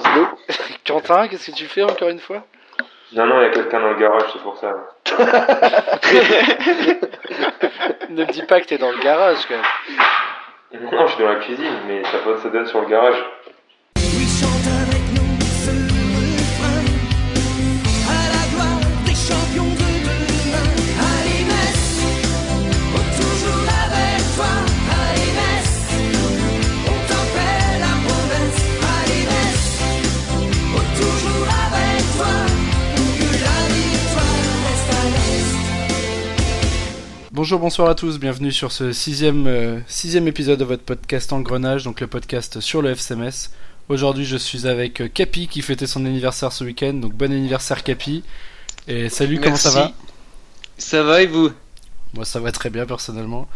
chasse d'eau. Quentin, qu'est-ce que tu fais encore une fois? Non, non, il y a quelqu'un dans le garage, c'est pour ça. Ne me dis pas que t'es dans le garage quand même. Non, je suis dans la cuisine, mais ça, ça donne sur le garage. Bonjour, bonsoir à tous, bienvenue sur ce sixième, euh, sixième épisode de votre podcast Engrenage, donc le podcast sur le FCMS. Aujourd'hui, je suis avec euh, Capi qui fêtait son anniversaire ce week-end, donc bon anniversaire Capi. Et salut, comment ça va. Ça va et vous? Moi, ça va très bien personnellement.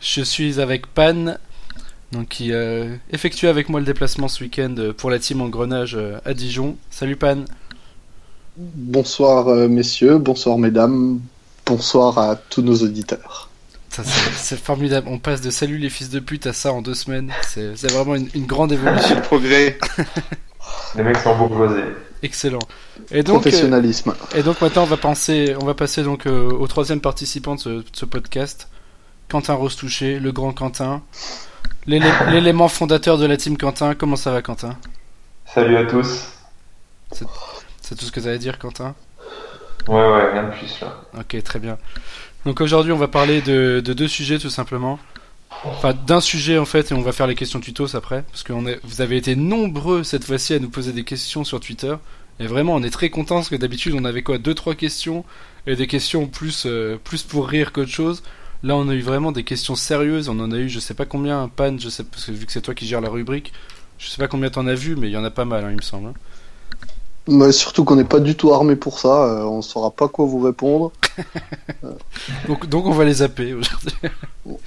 Je suis avec Pan, donc qui euh, effectue avec moi le déplacement ce week-end pour la team Engrenage à Dijon. Salut Pan. Bonsoir messieurs, bonsoir mesdames, bonsoir à tous nos auditeurs. C'est formidable, on passe de salut les fils de pute à ça en deux semaines. C'est vraiment une, une grande évolution. Progrès. Les mecs sont bourgeoisés. Excellent. Et donc, euh, Professionnalisme. et donc maintenant on va penser, on va passer donc euh, au troisième participant de ce, de ce podcast, Quentin Rostouché, le grand Quentin, l'élé- l'élément fondateur de la team Quentin. Comment ça va Quentin? Salut à tous. C'est tout ce que tu as à dire Quentin? Ouais, ouais, rien de plus là. Ok, très bien. Donc aujourd'hui on va parler de, de deux sujets tout simplement. Enfin d'un sujet en fait et on va faire les questions tutos après parce que vous avez été nombreux cette fois-ci à nous poser des questions sur Twitter et vraiment on est très content parce que d'habitude on avait quoi deux trois questions et des questions plus euh, plus pour rire qu'autre chose. Là on a eu vraiment des questions sérieuses, on en a eu je sais pas combien pan, je sais parce que vu que c'est toi qui gères la rubrique, je sais pas combien t'en as vu mais il y en a pas mal hein, il me semble. Mais surtout qu'on n'est pas du tout armé pour ça, euh, on saura pas quoi vous répondre. Donc donc on va les zapper aujourd'hui.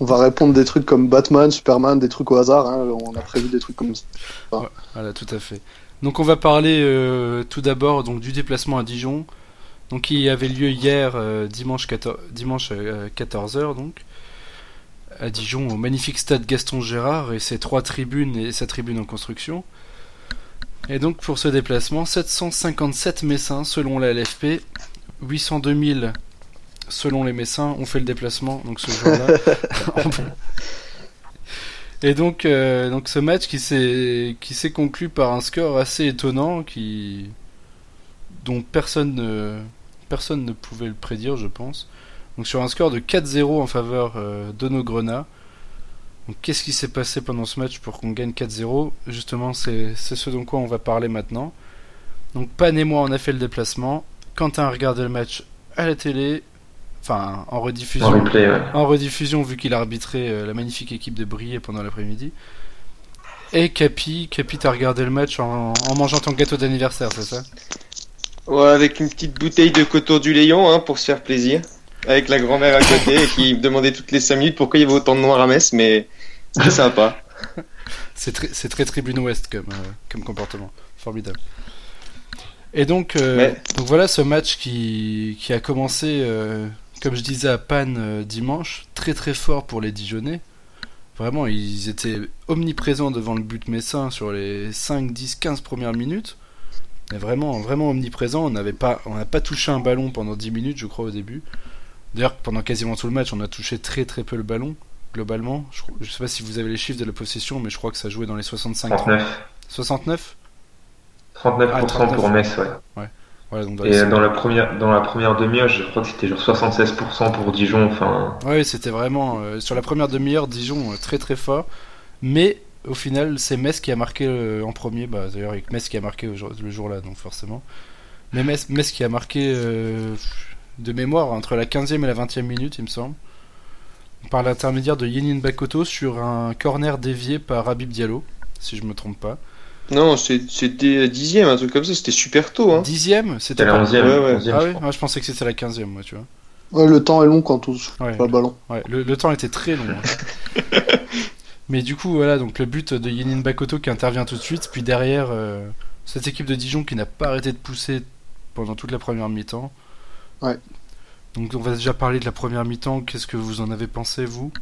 On va répondre des trucs comme Batman, Superman, des trucs au hasard. hein, On a prévu des trucs comme ça. Voilà, tout à fait. Donc on va parler euh, tout d'abord donc du déplacement à Dijon, donc qui avait lieu hier euh, dimanche 14 dimanche 14h donc à Dijon au magnifique stade Gaston Gérard et ses trois tribunes et sa tribune en construction. Et donc pour ce déplacement, 757 Messins selon la LFP, 802 000 selon les Messins ont fait le déplacement donc ce jour-là. Et donc, euh, donc ce match qui s'est qui s'est conclu par un score assez étonnant qui dont personne ne personne ne pouvait le prédire, je pense. Donc sur un score de 4-0 en faveur euh, de nos Grenats. Donc qu'est-ce qui s'est passé pendant ce match pour qu'on gagne 4-0 Justement, c'est c'est ce dont quoi on va parler maintenant. Donc Pan et moi on a fait le déplacement. Quentin a regardé le match à la télé, enfin en rediffusion. En replay, ouais. En rediffusion, vu qu'il a arbitré euh, la magnifique équipe de Briey pendant l'après-midi. Et Capi, Capi, t'as regardé le match en, en mangeant ton gâteau d'anniversaire, c'est ça? Ouais, avec une petite bouteille de coton du Léon hein, pour se faire plaisir. Avec la grand-mère à côté qui me demandait toutes les 5 minutes pourquoi il y avait autant de noir à Metz, mais c'était sympa. C'est très, tribune ouest comme, euh, comme comportement. Formidable. Et donc, euh, donc voilà ce match qui, qui a commencé, euh, comme je disais à Panne dimanche, très très fort pour les Dijonais. Vraiment, ils étaient omniprésents devant le but messin sur les 5, 10, 15 premières minutes. Mais vraiment, vraiment omniprésents. On n'avait pas, on n'a pas touché un ballon pendant 10 minutes, je crois, au début. D'ailleurs, pendant quasiment tout le match, on a touché très très peu le ballon, globalement. Je, je sais pas si vous avez les chiffres de la possession, mais je crois que ça jouait dans les 65 39. 69 39% Ah, 39. pour Metz, ouais. Donc dans Et dans la première, dans la première demi-heure, je crois que c'était genre 76% pour Dijon. Enfin, Ouais, c'était vraiment euh, sur la première demi-heure Dijon euh, très très fort, mais au final c'est Metz qui a marqué euh, en premier. Bah d'ailleurs avec Metz qui a marqué le jour-là, donc forcément. Mais Metz, Metz qui a marqué de mémoire entre la 15e et la 20e minute, il me semble, par l'intermédiaire de Yenin Bakoto sur un corner dévié par Habib Diallo, si je me trompe pas. Non, c'est- c'était dixième, un truc comme ça, c'était super tôt. Hein. Dixième, c'était la. 11e. Ouais, ouais. 11e, Ah je oui. Ah, je pensais que c'était la 15e, moi, tu vois. Ouais, le temps est long quand on touche Ouais. pas le ballon. Ouais, le, le temps était très long. hein. Mais du coup, voilà, donc le but de Yenin Bakoto qui intervient tout de suite, puis derrière, euh, cette équipe de Dijon qui n'a pas arrêté de pousser pendant toute la première mi-temps. Ouais. Donc on va déjà parler de la première mi-temps. Qu'est-ce que vous en avez pensé, vous?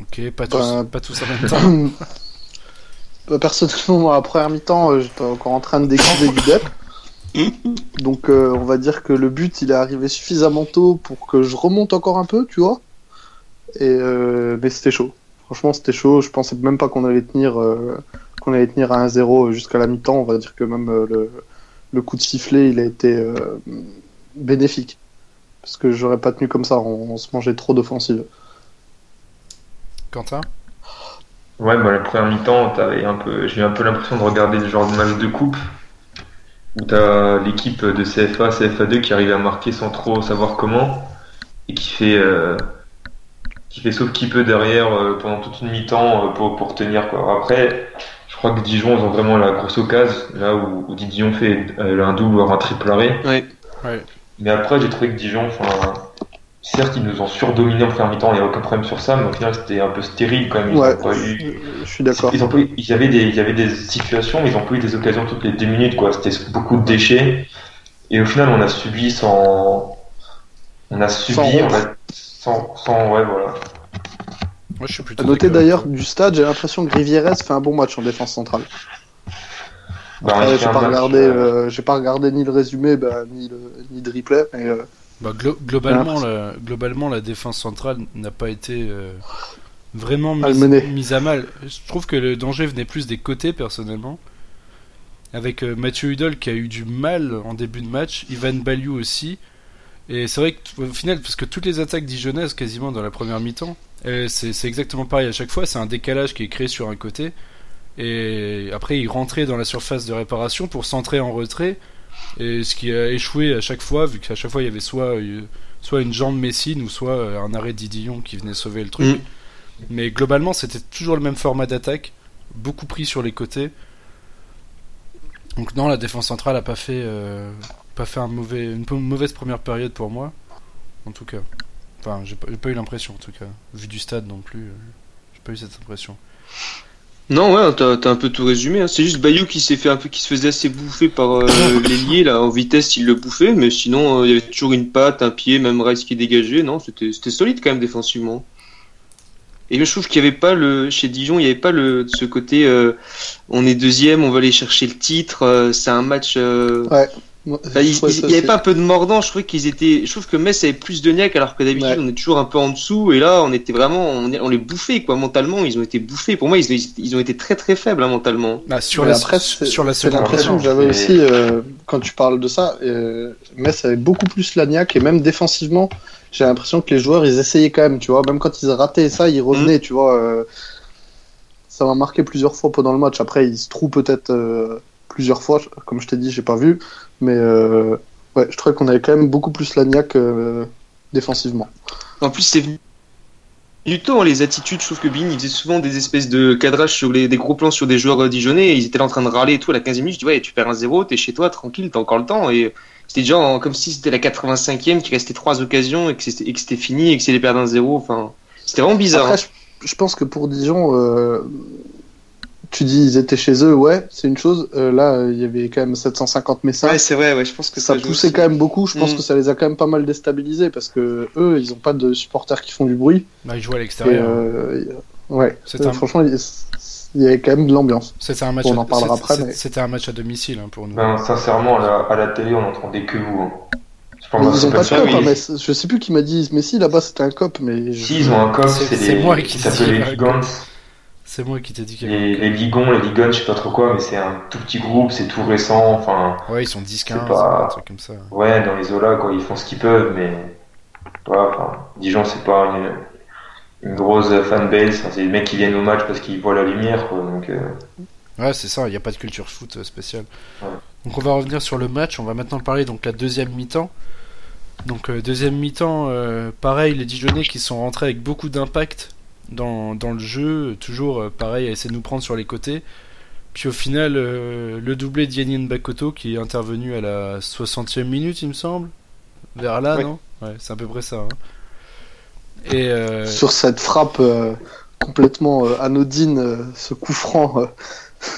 Ok, pas tous, Bah, pas tous en même temps. Bah, personnellement, moi, la première mi-temps, euh, j'étais encore en train de déguiser du dep. Donc, euh, on va dire que le but, il est arrivé suffisamment tôt pour que je remonte encore un peu, tu vois. Et euh, mais c'était chaud. Franchement, c'était chaud. Je pensais même pas qu'on allait tenir, euh, qu'on allait tenir à 1-0 jusqu'à la mi-temps. On va dire que même le, le coup de sifflet, il a été euh, bénéfique. Parce que j'aurais pas tenu comme ça. On, on se mangeait trop d'offensives. Quentin? Ouais, bah, la première mi-temps, t'avais un peu, j'ai eu un peu l'impression de regarder le genre de match de coupe où t'as l'équipe de CFA, CFA2 qui arrive à marquer sans trop savoir comment et qui fait, euh, qui fait sauf qui peut derrière euh, pendant toute une mi-temps euh, pour, pour tenir quoi. Après, je crois que Dijon ils ont vraiment la grosse occasion là où, où Didion fait euh, un double voire un triple arrêt. Mais après, j'ai trouvé que Dijon, enfin, certes, ils nous ont surdominés en première mi-temps, il n'y a aucun problème sur ça, mais au final, c'était un peu stérile quand même. Ils Ouais, ont pas eu, je suis d'accord. ils ont pas eu- il y avait des, il y avait des situations, mais ils ont pas eu des occasions toutes les deux minutes, quoi. C'était beaucoup de déchets. Et au final, on a subi sans, on a subi, Sans on a, sans, sans, ouais, voilà. Moi, je suis plutôt. À noter d'accord d'ailleurs du stade, j'ai l'impression que Rivieres fait un bon match en défense centrale. Bah, j'ai pas regardé, euh, euh, j'ai pas regardé ni le résumé, bah, ni le ni de replay. Mais, euh. Bah, glo- globalement, la, globalement, la défense centrale n'a pas été euh, vraiment mise, mise à mal. Je trouve que le danger venait plus des côtés, personnellement. Avec euh, Mathieu Hudol qui a eu du mal en début de match, Ivan Baliou aussi. Et c'est vrai que, au final, parce que toutes les attaques dijonnaises, quasiment dans la première mi-temps, euh, c'est exactement pareil à chaque fois. C'est un décalage qui est créé sur un côté. Et après, il rentrait dans la surface de réparation pour centrer en retrait. Et ce qui a échoué à chaque fois, vu qu'à chaque fois il y avait soit, euh, soit une jambe Messine ou soit euh, un arrêt d'Idillon qui venait sauver le truc. Mm. Mais globalement, c'était toujours le même format d'attaque, beaucoup pris sur les côtés. Donc non, la défense centrale a pas fait, euh, pas fait un mauvais, une mauvaise première période pour moi, en tout cas. Enfin, j'ai pas, pas eu l'impression, en tout cas. Vu du stade non plus, euh, j'ai pas eu cette impression. Non, ouais, t'as t'as un peu tout résumé. hein. C'est juste Bayou qui s'est fait un peu, qui se faisait assez bouffer par euh, l'ailier là en vitesse, il le bouffait, mais sinon euh, il y avait toujours une patte, un pied, même Rice qui dégageait. Non, c'était c'était solide quand même défensivement. Et je trouve qu'il y avait pas le chez Dijon, il y avait pas le ce côté euh, on est deuxième, on va aller chercher le titre. euh, c'est un match. euh, ouais. Moi, Enfin, je il, trouvais il- ça il y avait pas un peu de mordant, je trouvais qu'ils étaient. Je trouve que Metz avait plus de niaque alors que d'habitude Ouais. on est toujours un peu en dessous et là on était vraiment on, on les bouffait quoi mentalement ils ont été bouffés. Pour moi ils, ont été très très faibles hein, mentalement. Bah, sur, la, après, sur la C'est l'impression que j'avais aussi euh, quand tu parles de ça. Euh, Metz avait beaucoup plus la niaque et même défensivement, j'ai l'impression que les joueurs ils essayaient quand même, tu vois. Même quand ils rataient ça, ils revenaient, tu vois. euh, ça m'a marqué plusieurs fois pendant le match. Après, ils se trouvent peut-être euh, plusieurs fois, comme je t'ai dit, j'ai pas vu, mais euh, ouais, je trouvais qu'on avait quand même beaucoup plus la niaque euh, défensivement. En plus c'est venu du temps les attitudes. Je trouve que Bin il faisait souvent des espèces de cadrage sur les des gros plans sur des joueurs euh, dijonnais et ils étaient là en train de râler et tout à la 15e minute. Je dis ouais tu perds un 0 t'es chez toi tranquille t'as encore le temps et c'était déjà comme si c'était la 85e qu'il restait trois occasions et que c'était fini et que c'était perdre un 0 Enfin c'était vraiment bizarre. Après, je, je pense que pour Dijon, euh, tu dis ils étaient chez eux, ouais, c'est une chose. Euh, là, euh, il y avait quand même 750 hein. messages. Ouais c'est vrai ouais je pense que ça joue poussait aussi. quand même beaucoup. Je pense Mm. que ça les a quand même pas mal déstabilisés parce que eux, ils ont pas de supporters qui font du bruit. Bah, il jouait à l'extérieur. euh, ouais, Euh, un- franchement, il y avait quand même de l'ambiance. C'était un match. on à- en parlera c'était- mais- C'était un match à domicile hein, pour nous. Ben, sincèrement, à la, à la télé, on n'entendait que vous. hein. Mais ils ont pas de ça, cop, oui. hein, mais je sais plus qui m'a dit. Mais si là-bas c'était un cop, mais je- Si, ils ont un cop, C'est- les, moi qui s'appellent les y a un Ligons. C'est moi qui t'ai dit qu'il y avait Les, les Ligons, les Ligons, je sais pas trop quoi, mais c'est un tout petit groupe, c'est tout récent, enfin, Ouais, ils sont 10-15, C'est pas- un truc comme ça. ouais, dans les Zola, quoi, ils font ce qu'ils peuvent, mais, voilà, enfin, Dijon, c'est pas une, une grosse fanbase, enfin, c'est les mecs qui viennent au match parce qu'ils voient la lumière, quoi, donc, euh, Ouais, c'est ça, il n'y a pas de culture foot euh, spéciale. Ouais. Donc on va revenir sur le match, on va maintenant parler donc la deuxième mi-temps. Donc euh, deuxième mi-temps, euh, pareil, les Dijonais qui sont rentrés avec beaucoup d'impact dans, dans le jeu, toujours euh, pareil à essayer de nous prendre sur les côtés. Puis au final, euh, le doublé d'Yannin Bakoto qui est intervenu à la 60e minute, il me semble. Vers là, non? Ouais, c'est à peu près ça. hein. Et euh, sur cette frappe euh, complètement euh, anodine, euh, ce coup franc,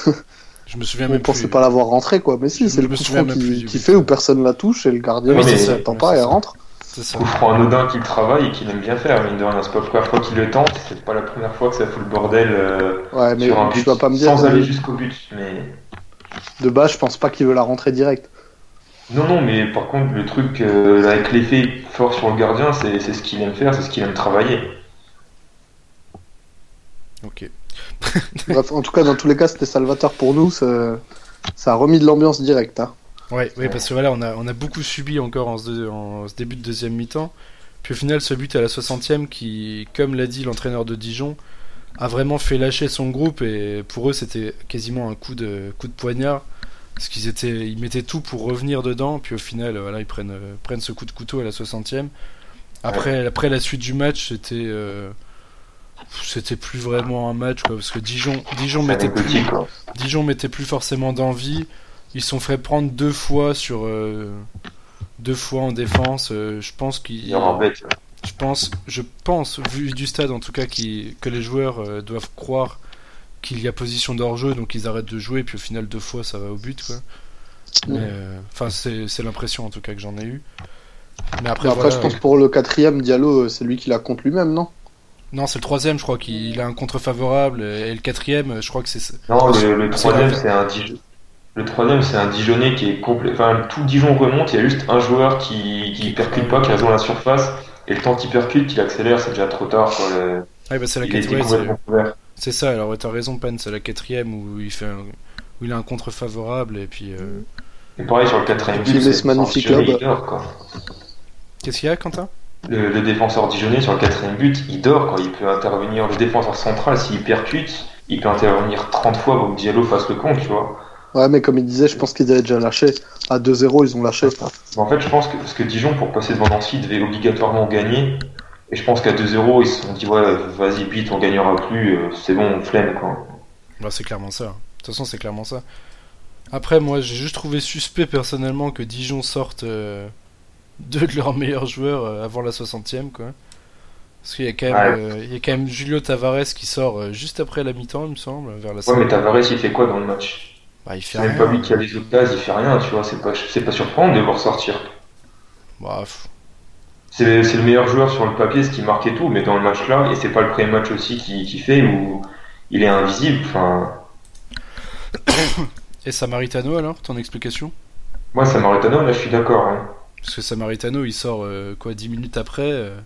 euh, je me souviens on même pensait plus. pas l'avoir rentré quoi. Mais si, c'est le coup franc qui, fait où personne la touche et le gardien Oui, il c'est s'y ça, attend ouais, pas et elle ça. rentre. C'est ça. coup franc anodin qu'il travaille et qu'il aime bien faire. Mine de rien, c'est pas la première fois qu'il le tente, c'est pas la première fois que ça fout le bordel euh, Ouais, mais sur un but vas pas me dire. sans aller euh, jusqu'au but. Mais De base, je pense pas qu'il veut la rentrer direct. non, non, mais par contre, le truc euh, avec l'effet fort sur le gardien, c'est c'est ce qu'il aime faire, c'est ce qu'il aime travailler. Ok. Bref, en tout cas, dans tous les cas, c'était salvateur pour nous. Ça, ça a remis de l'ambiance directe. Hein. Ouais, ouais, parce que voilà, on a, on a beaucoup subi encore en ce, en ce début de deuxième mi-temps. Puis au final, ce but à la 60e qui, comme l'a dit l'entraîneur de Dijon, a vraiment fait lâcher son groupe et pour eux, c'était quasiment un coup de, coup de poignard. Parce qu'ils étaient, ils mettaient tout pour revenir dedans, puis au final, voilà, ils prennent, euh, prennent ce coup de couteau à la 60e. Après, après la suite du match, c'était, euh, c'était plus vraiment un match, quoi, parce que Dijon, Dijon mettait plus. Dijon mettait plus forcément d'envie. Ils sont fait prendre deux fois sur euh, deux fois en défense. Euh, je pense qu'ils, bête. je pense, je pense vu du stade en tout cas qui, que les joueurs euh, doivent croire qu'il y a position d'hors-jeu, donc ils arrêtent de jouer. Puis au final deux fois ça va au but quoi. Mais, euh, Enfin c'est, c'est l'impression en tout cas que j'en ai eu. Mais après, Mais après, voilà, je pense que pour le quatrième, Diallo, c'est lui qui la compte lui-même, non? Non c'est le troisième je crois qu'il a un contre favorable et le quatrième je crois que c'est Non, le, troisième, c'est un Dijon. Le troisième, c'est un Dijonais qui est complet. Enfin, tout Dijon remonte, il y a juste un joueur qui, qui percute pas, qui reste dans la surface. Et le temps qu'il percute, qu'il accélère, c'est déjà trop tard. Quoi. Le- Ouais, bah, c'est la quatrième. c'est- complètement couvert. C'est ça, alors ouais, t'as raison, Pan, c'est la quatrième où il fait un- où il a un contre favorable et puis. euh, Et pareil, sur le quatrième but, laisse c'est magnifique quoi. Qu'est-ce qu'il y a, Quentin? Le, le défenseur Dijonais, sur le quatrième but, il dort. Quoi. Il peut intervenir, le défenseur central, s'il percute, il peut intervenir 30 fois pour que Diallo fasse le compte, tu vois. Ouais, mais comme il disait, je pense qu'ils avaient déjà lâché. À 2-0, ils ont lâché. En fait, je pense que, parce que Dijon, pour passer devant Nancy, devait obligatoirement gagner. Et je pense qu'à 2-0, ils se sont dit, ouais, vas-y, vite, on gagnera plus, euh, c'est bon, on flemme, quoi. Bah, c'est clairement ça. De toute façon, c'est clairement ça. Après, moi, j'ai juste trouvé suspect personnellement que Dijon sorte euh, deux de leurs meilleurs joueurs euh, avant la 60e, quoi. Parce qu'il y a quand même, Ouais. euh, il y a quand même Julio Tavares qui sort juste après la mi-temps, il me semble, vers la Ouais, mais 5. Tavares, il fait quoi dans le match? Bah, il fait C'est même pas lui qui a les occasions, il fait rien, tu vois, c'est pas, c'est pas surprenant de le voir sortir. Bah, C'est c'est le meilleur joueur sur le papier, ce qui marque et tout, mais dans le match là, et c'est pas le premier match aussi qui, qui fait où il est invisible, enfin, Et Samaritano alors, ton explication? Moi, Samaritano, là, je suis d'accord, hein. Parce que Samaritano, il sort euh, quoi 10 minutes après, euh,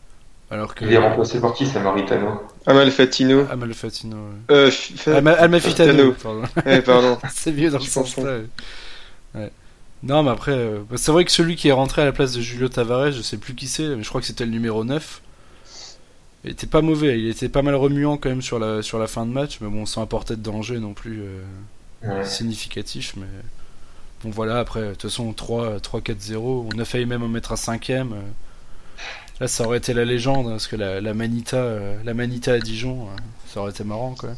alors que Il est remplacé par qui, Samaritano Amal Fatino. Amalfatino. ouais. Euh, Fatano. pardon. Ouais, pardon. c'est mieux dans le Je sens confonds. là. ouais. Ouais. Non, mais après, euh, bah, c'est vrai que celui qui est rentré à la place de Julio Tavares, je sais plus qui c'est, mais je crois que c'était le numéro 9. Il était pas mauvais, il était pas mal remuant quand même sur la, sur la fin de match, mais bon, sans apporter de danger non plus euh, Ouais. significatif. Mais bon, voilà, après, de toute façon, 3 3-4-0, on a failli même en mettre un cinquième. Là, ça aurait été la légende, hein, parce que la, la Manita, euh, la Manita à Dijon, euh, ça aurait été marrant, quoi.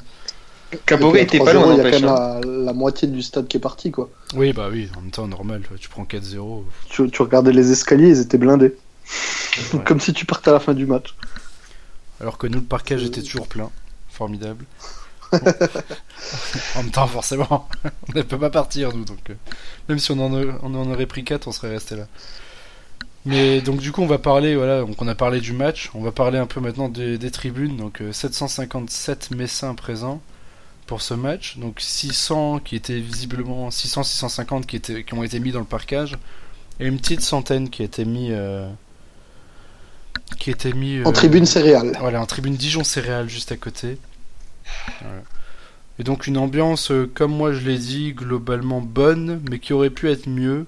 Caboret était pas 3-0, loin, Il y a quand même hein. la, la moitié du stade qui est parti, quoi. Oui, bah oui, en même temps, normal, tu prends 4-0. Tu, tu regardais les escaliers, ils étaient blindés. Ouais. Comme si tu partais à la fin du match. Alors que nous, le parquage était toujours plein. Formidable. Bon. en même temps, forcément, on ne peut pas partir, nous. Donc, euh, même si on en, a- on en aurait pris 4, on serait resté là. Mais donc, du coup, on va parler, voilà, donc on a parlé du match. On va parler un peu maintenant des, des tribunes. Donc, euh, 757 Messins présents pour ce match. Donc, 600 qui étaient visiblement, 600, 650 qui, étaient, qui ont été mis dans le parquage. Et une petite centaine qui a été mis. euh, qui était mis En euh, tribune céréale. voilà, en tribune Dijon Céréales juste à côté. Voilà. Et donc une ambiance, euh, comme moi je l'ai dit, globalement bonne, mais qui aurait pu être mieux.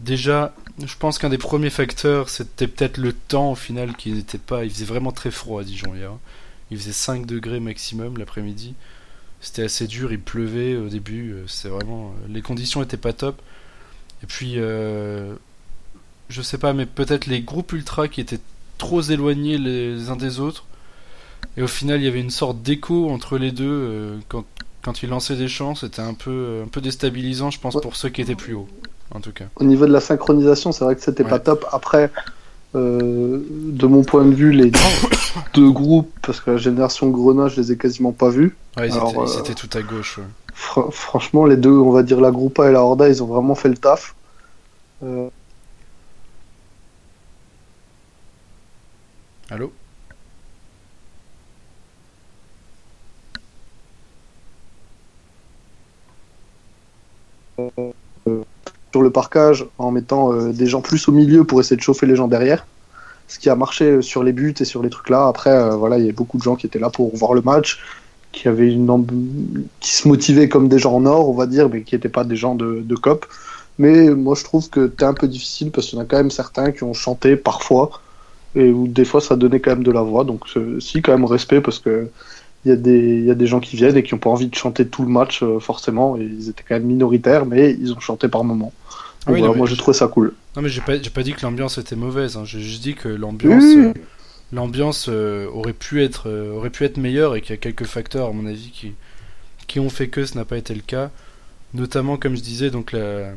Déjà, je pense qu'un des premiers facteurs, c'était peut-être le temps au final qui n'était pas. Il faisait vraiment très froid à Dijon hier. Il faisait 5 degrés maximum l'après-midi. C'était assez dur, il pleuvait au début. euh, C'est vraiment. euh, Les conditions étaient pas top. Et puis, euh, je sais pas, mais peut-être les groupes ultra qui étaient trop éloignés les uns des autres. Et au final, il y avait une sorte d'écho entre les deux. euh, quand, quand ils lançaient des chants, c'était un peu, un peu déstabilisant, je pense, pour ceux qui étaient plus hauts, en tout cas. Au niveau de la synchronisation, c'est vrai que c'était Ouais. pas top. Après, euh, de mon point de vue, les deux groupes, parce que la génération Grenat, je les ai quasiment pas vus. Ouais, ils, Alors, étaient, ils euh, étaient tout à gauche. ouais. Fr- franchement, les deux, on va dire la Groupa et la Horda, ils ont vraiment fait le taf. Euh, Allô? Sur le parcage en mettant euh, des gens plus au milieu pour essayer de chauffer les gens derrière. Ce qui a marché sur les buts et sur les trucs là. Après, euh, voilà, il y a beaucoup de gens qui étaient là pour voir le match, qui avaient une amb- qui se motivaient comme des gens en or, on va dire, mais qui n'étaient pas des gens de, de cop. Mais moi, je trouve que t'es un peu difficile parce qu'il y en a quand même certains qui ont chanté parfois et où des fois ça donnait quand même de la voix. Donc, euh, si, quand même respect parce que il y, a des, il y a des gens qui viennent et qui n'ont pas envie de chanter tout le match, euh, forcément. Et ils étaient quand même minoritaires, mais ils ont chanté par moments. Ah oui, voilà, moi, je- j'ai trouvé ça cool. Non mais j'ai pas, j'ai pas dit que l'ambiance était mauvaise, hein. j'ai juste dit que l'ambiance, Oui. euh, l'ambiance euh, aurait pu être, aurait pu être meilleure et qu'il y a quelques facteurs à mon avis qui, qui ont fait que ce n'a pas été le cas, notamment comme je disais donc la,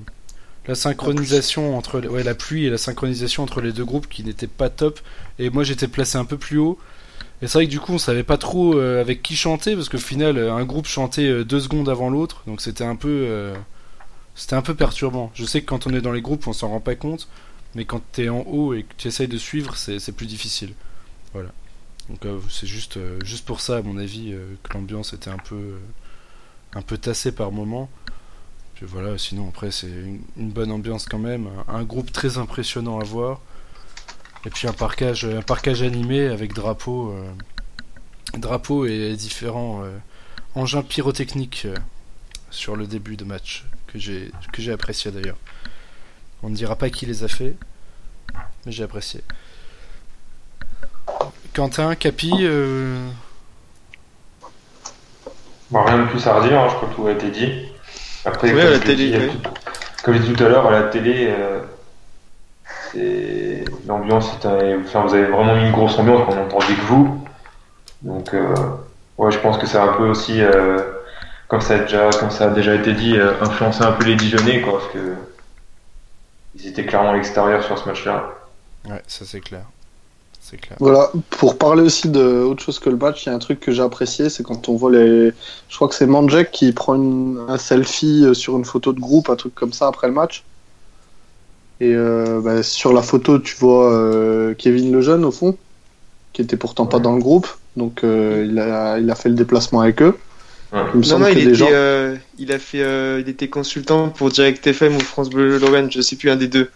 la synchronisation entre, ouais la pluie et la synchronisation entre les deux groupes qui n'était pas top et moi j'étais placé un peu plus haut et c'est vrai que du coup on savait pas trop euh, avec qui chanter parce qu'au final euh, un groupe chantait euh, deux secondes avant l'autre donc c'était un peu c'était un peu perturbant. Je sais que quand on est dans les groupes, on s'en rend pas compte, mais quand t'es en haut et que tu essayes de suivre, c'est plus difficile. Voilà. Donc c'est juste, juste pour ça, à mon avis, que l'ambiance était un peu, un peu tassée par moment. Puis voilà, sinon après c'est une, bonne ambiance quand même, un groupe très impressionnant à voir, et puis un parcage, un animé avec drapeau, euh, drapeau et différents euh, engins pyrotechniques euh, sur le début de match que j'ai que j'ai apprécié d'ailleurs. On ne dira pas qui les a fait, mais j'ai apprécié. Quentin, Capi, euh, Bon, rien de plus à redire, hein, je crois que tout a été dit. Après, Ouais, comme je dit, tout- comme je dit tout à l'heure, à la télé, euh, c'est- l'ambiance, était- enfin, vous avez vraiment mis une grosse ambiance qu'on entendait que vous. Donc, euh, ouais, je pense que ça a un peu aussi, euh, comme, ça a déjà, comme ça a déjà été dit, euh, influencé un peu les Dijonais, quoi, parce que ils étaient clairement à l'extérieur sur ce match-là. ouais, ça c'est clair. C'est clair. Voilà, pour parler aussi de autre chose que le match, il y a un truc que j'ai apprécié, c'est quand on voit les. Je crois que c'est Manjek qui prend une- un selfie euh, sur une photo de groupe, un truc comme ça après le match. Et euh, bah, sur la photo, tu vois euh, Kevin Lejeune au fond, qui était pourtant pas dans le groupe, donc euh, il, a, il a fait le déplacement avec eux. Ouais. Il me Non, semble non, il était, gens. euh, il a fait, euh, il était consultant pour Direct FM ou France Bleu Lorraine, je sais plus un des deux.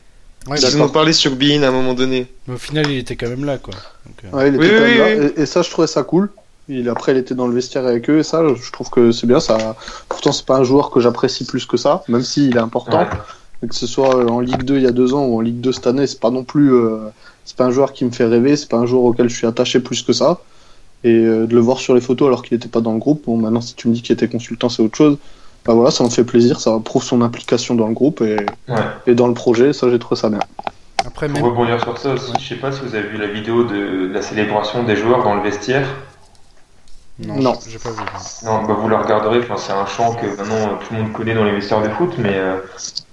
Ouais, Ils en ont d'accord. parlé sur Bein à un moment donné. mais au final, il était quand même là, quoi. Donc, euh, Ouais, il était Oui, quand oui, même là. oui. Et, et ça, je trouvais ça cool. Il, après, il était dans le vestiaire avec eux, et ça, je trouve que c'est bien. Ça... Pourtant, c'est pas un joueur que j'apprécie plus que ça, même s'il est important. Que ce soit euh, en Ligue 2 il y a deux ans ou en Ligue 2 cette année, c'est pas non plus. euh, c'est pas un joueur qui me fait rêver, c'est pas un joueur auquel je suis attaché plus que ça. Et euh, de le voir sur les photos alors qu'il était pas dans le groupe, bon, maintenant, si tu me dis qu'il était consultant, c'est autre chose. Bah voilà, ça me fait plaisir, ça prouve son implication dans le groupe et, Ouais. et dans le projet, ça, j'ai trouvé ça bien. Après, Pour même. rebondir sur ça aussi, je sais pas si vous avez vu la vidéo de la célébration des joueurs dans le vestiaire. Non, Non. j'ai- pas vu. Non, bah vous la regarderez, enfin, c'est un chant que maintenant euh, tout le monde connaît dans les vestiaires de foot, mais euh,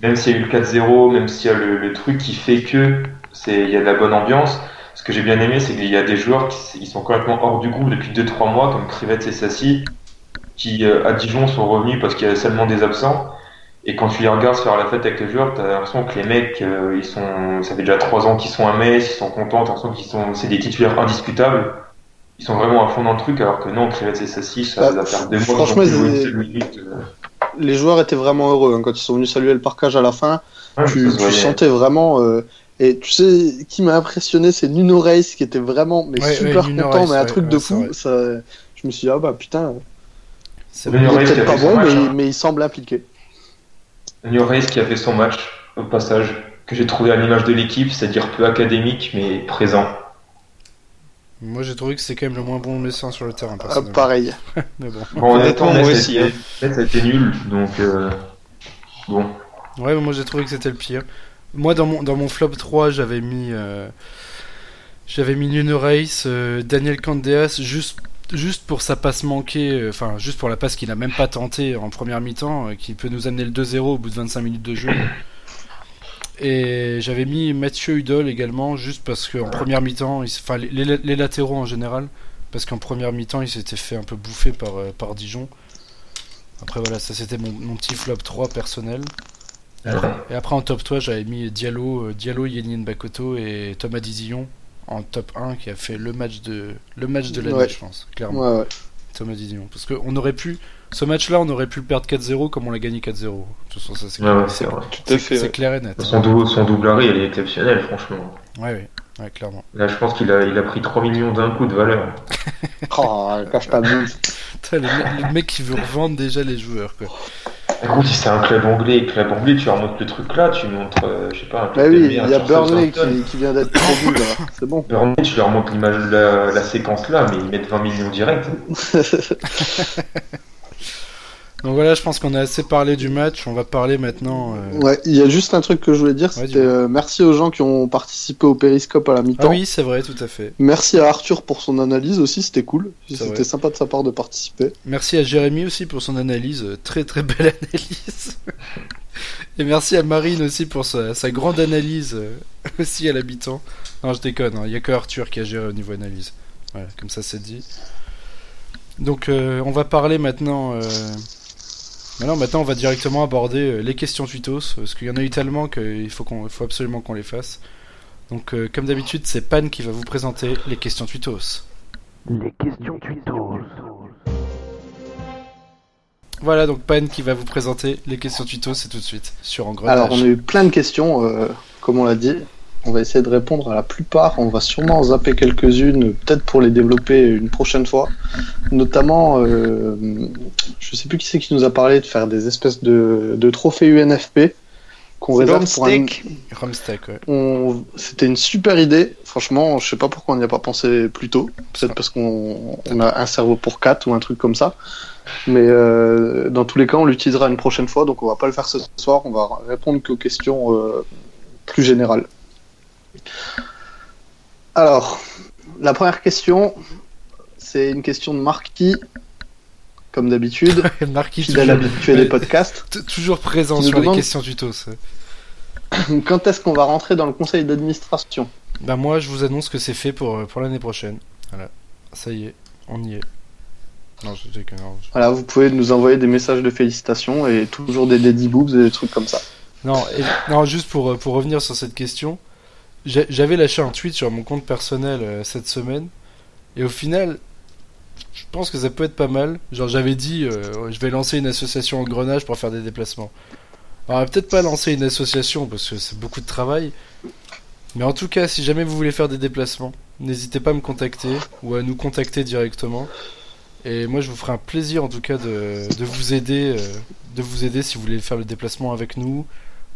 même s'il y a eu le 4-0, même s'il y a le, le truc qui fait que c'est il y a de la bonne ambiance, ce que j'ai bien aimé, c'est qu'il y a des joueurs qui, qui sont complètement hors du groupe depuis 2-3 mois, comme Crivette et Sassi, qui euh, à Dijon sont revenus parce qu'il y a seulement des absents. Et quand tu les regardes faire la fête avec les joueurs, t'as l'impression que les mecs, euh, ils sont, ça fait déjà 3 ans qu'ils sont à Metz, ils sont contents, t'as l'impression qu'ils sont, c'est des titulaires indiscutables. Ils sont vraiment à fond dans le truc, alors que non, Crivette et Sassi, ça Bah, va faire deux mois franchement, ils- minute. euh. Les joueurs étaient vraiment heureux hein, quand ils sont venus saluer le parcage à la fin. Ouais, tu, ça se tu voyait. sentais vraiment. euh, et tu sais, qui m'a impressionné, c'est Nuno Reis qui était vraiment mais Ouais, super ouais, content, Reis, mais un ouais, truc ouais, de fou. Ça, je me suis dit, ah bah putain, C'est peut-être pas fait son bon, match, mais, hein. mais il semble impliqué. Nuno Reis qui a fait son match, au passage, que j'ai trouvé à l'image de l'équipe, c'est-à-dire peu académique, mais présent. Moi, j'ai trouvé que c'est quand même le moins bon médecin sur le terrain, Ah, pareil. Mais bon. Bon, Honnêtement, moi aussi, hein. Ça a été nul, donc euh, bon. Ouais, mais moi j'ai trouvé que c'était le pire. Moi dans mon, dans mon flop 3, j'avais mis euh, j'avais mis Nuno Reis, euh, Daniel Candeas juste juste pour sa passe manquée, euh, enfin juste pour la passe qu'il a même pas tentée en première mi-temps euh, qui peut nous amener le 2-0 au bout de 25 minutes de jeu. Et j'avais mis Mathieu Hudol également juste parce qu'en première mi-temps, enfin les, les- les latéraux en général parce qu'en première mi-temps, il s'était fait un peu bouffer par euh, par Dijon. Après voilà, ça c'était mon, mon petit flop 3 personnel. Et après en top 3 j'avais mis Diallo, euh, Diallo, Yenien Bakoto et Thomas Dizillon. en top 1 qui a fait le match de le match de l'année, Ouais. je pense, clairement. Ouais, ouais. Thomas Didion. Parce qu'on aurait pu. Ce match-là, on aurait pu le perdre 4-0 comme on l'a gagné 4-0. De toute façon, ça, c'est ouais. Tout à fait. clair et net. Son, dou son double arrêt, il est exceptionnel, franchement. Ouais, ouais, ouais, clairement. Là, je pense qu'il a, il a pris 3 millions d'un coup de valeur. Oh, cache ta boule. Le mec qui veut revendre déjà les joueurs, quoi. Écoute, si c'est un club anglais, club anglais, tu remontes le truc là, tu montres, euh, je sais pas, un Bah club de oui, il y a Burnley qui vient d'être promu là. C'est bon. Burnley, tu leur montres l'image, la, la séquence là, mais ils mettent 20 millions direct. Donc voilà, je pense qu'on a assez parlé du match. On va parler maintenant. euh, Ouais, il y a juste un truc que je voulais dire, Ouais, c'était euh, merci aux gens qui ont participé au périscope à la Ah mi-temps. oui, c'est vrai, tout à fait. Merci à Arthur pour son analyse aussi, c'était cool. C'était sympa de sa part de participer. Merci à Jérémy aussi pour son analyse, euh, très très belle analyse. Et merci à Marine aussi pour sa, sa grande analyse euh, aussi à l'habitant. Non, je déconne, hein, il n'y a que Arthur qui a géré au niveau analyse. Voilà, comme ça c'est dit. Donc euh, on va parler maintenant. Euh... Maintenant, maintenant, on va directement aborder euh, les questions tutos, parce qu'il y en a eu tellement qu'il faut, qu'on, il faut absolument qu'on les fasse. Donc, euh, comme d'habitude, c'est Pan qui va vous présenter les questions tutos. Les questions tutos. Voilà, donc Pan qui va vous présenter les questions tutos, c'est tout de suite sur Engrenage. Alors, on a eu plein de questions, euh, comme on l'a dit. On va essayer de répondre à la plupart. On va sûrement en zapper quelques-unes, peut-être pour les développer une prochaine fois. Notamment, euh, je sais plus qui c'est qui nous a parlé de faire des espèces de, de trophées UNFP qu'on réserve pour un, ouais. on... C'était une super idée. Franchement, je sais pas pourquoi on n'y a pas pensé plus tôt. Peut-être parce qu'on on a un cerveau pour quatre ou un truc comme ça. Mais euh, dans tous les cas, on l'utilisera une prochaine fois. Donc on va pas le faire ce soir. On va répondre qu'aux questions euh, plus générales. Alors, la première question, c'est une question de Marquis, comme d'habitude, Marquis, fidèle toujours, habitué des podcasts. toujours présent sur les questions tutos. Quand est-ce qu'on va rentrer dans le conseil d'administration? Bah moi, je vous annonce que c'est fait pour, euh, pour l'année prochaine. Voilà, ça y est, on y est. Non, je que non. je- Voilà, vous pouvez nous envoyer des messages de félicitations et toujours des daddy boobs et des trucs comme ça. Non, et- non, juste pour, euh, pour revenir sur cette question, j'avais lâché un tweet sur mon compte personnel euh, cette semaine, et au final, je pense que ça peut être pas mal. Genre, j'avais dit, euh, je vais lancer une association en grenage pour faire des déplacements. Alors, peut-être pas lancer une association parce que c'est beaucoup de travail, mais en tout cas, si jamais vous voulez faire des déplacements, n'hésitez pas à me contacter ou à nous contacter directement. Et moi, je vous ferai un plaisir en tout cas de, de vous aider, euh, de vous aider si vous voulez faire le déplacement avec nous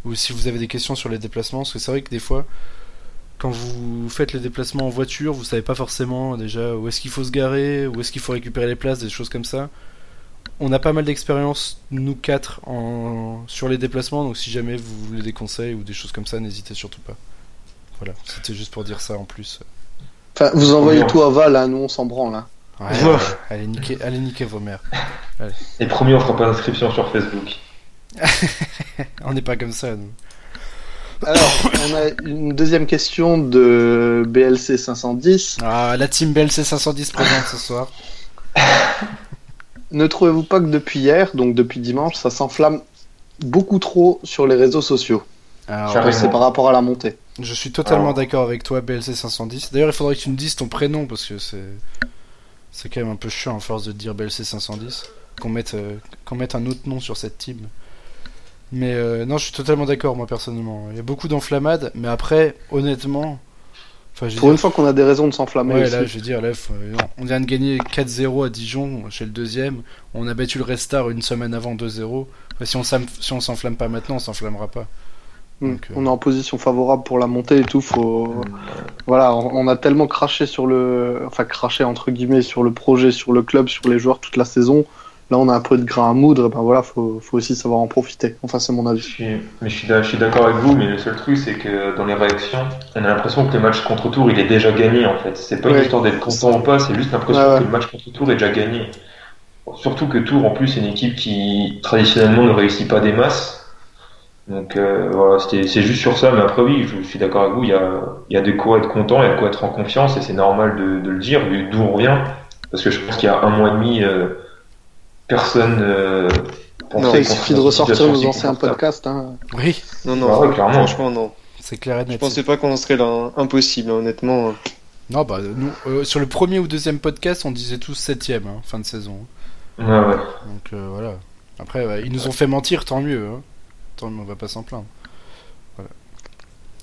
ou si vous avez des questions sur les déplacements, parce que c'est vrai que des fois, quand vous faites les déplacements en voiture, vous savez pas forcément déjà où est-ce qu'il faut se garer, où est-ce qu'il faut récupérer les places, des choses comme ça. On a pas mal d'expérience, nous quatre, en... sur les déplacements, donc si jamais vous voulez des conseils ou des choses comme ça, n'hésitez surtout pas. Voilà, c'était juste pour dire ça en plus. Enfin, vous envoyez tout à Val, hein, nous on s'en branle. Hein. Ouais, Ouais. allez, niquer, allez niquer vos mères. Et promis, on fera pas d'inscription sur Facebook. On n'est pas comme ça, nous. Alors, on a une deuxième question de BLC 510. Ah, la team BLC 510 présente ce soir. Ne trouvez-vous pas que depuis hier, donc depuis dimanche, ça s'enflamme beaucoup trop sur les réseaux sociaux? Alors. C'est par rapport à la montée. Je suis totalement d'accord avec toi, BLC 510. D'ailleurs, il faudrait que tu me dises ton prénom parce que c'est c'est quand même un peu chiant à force de dire BLC 510 qu'on mette euh, qu'on mette un autre nom sur cette team. Mais euh, non, je suis totalement d'accord moi personnellement. Il y a beaucoup d'enflammades, mais après, honnêtement, Pour dire- une fois qu'on a des raisons de s'enflammer Ouais, aussi. là, je veux dire, là, faut- on vient de gagner 4-0 à Dijon chez le deuxième. On a battu le Restar une semaine avant 2-0. Enfin, si on si s'enflamme pas maintenant, on s'enflammera pas. Mm. Donc, euh, On est en position favorable pour la montée et tout. Faut... Voilà, on on a tellement craché sur le, enfin craché entre guillemets sur le projet, sur le club, sur les joueurs toute la saison. Là, on a un peu de grain à moudre. et Ben voilà, faut, faut aussi savoir en profiter. Enfin, c'est mon avis. je suis, je suis d'accord avec vous, mais le seul truc, c'est que dans les réactions, on a l'impression que le match contre tour, il est déjà gagné, en fait. C'est pas une Ouais. histoire d'être content ou pas, c'est juste l'impression Ouais, ouais. que le match contre tour est déjà gagné. Surtout que Tours, en plus, c'est une équipe qui, traditionnellement, ne réussit pas des masses. Donc, euh, voilà, c'est juste sur ça, mais après, oui, je suis d'accord avec vous, il y a, il y a de quoi être content, il y a de quoi être en confiance, et c'est normal de, de le dire, vu d'où on vient. Parce que je pense qu'il y a un mois et demi, euh, personne, euh, pensait Non, qu'on il suffit de ressortir nos anciens podcasts. Hein. Oui, Non, non, Bah ouais, clairement. franchement, non. c'est clair et Je net. pensais pas qu'on en serait là. hein. Impossible, hein, honnêtement. Non, bah, nous, euh, sur le premier ou deuxième podcast, on disait tous septième, hein, fin de saison. Ouais, ouais. Donc euh, voilà. Après, ouais, ils nous ont fait mentir, tant mieux. Hein. Tant mieux, on va pas s'en plaindre.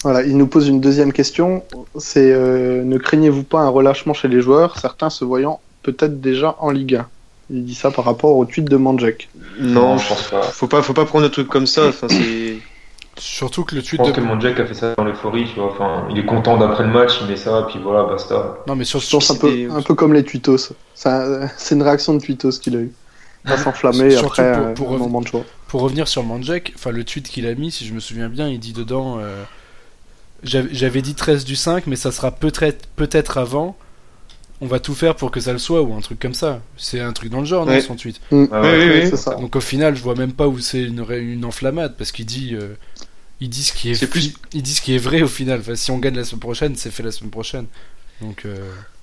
Voilà, il nous pose une deuxième question. C'est euh, ne craignez-vous pas un relâchement chez les joueurs, certains se voyant peut-être déjà en Ligue 1 Il dit ça par rapport au tweet de Mandjek. Non, je pense pas. faut pas, faut pas prendre un truc comme ça. Enfin, c'est. Surtout que le Je tweet pense de. que a fait ça dans l'euphorie, tu vois. Enfin, il est content d'après le match, il met ça, puis voilà, basta. Non, mais sur, Je pense un c'est peu, des- un peu comme les tweetos. Ça, C'est une réaction de tweetos qu'il a eu. Pas s'enflammer Surtout après pour- euh, pour un revenir- moment de choix. pour revenir sur Manjek, enfin le tweet qu'il a mis, si je me souviens bien, il dit dedans euh, j'avais j'avais dit 13 du 5, mais ça sera peut-être peut-être avant. On va tout faire pour que ça le soit, ou un truc comme ça. C'est un truc dans le genre, non, Ouais. son tweet. Ah Oui, ouais. oui, ça. Donc au final, je vois même pas où c'est une, enflammade, parce qu'il dit, euh, il dit ce qui est, C'est plus- il dit ce qui est vrai au final. Enfin, si on gagne la semaine prochaine, c'est fait la semaine prochaine. Donc euh,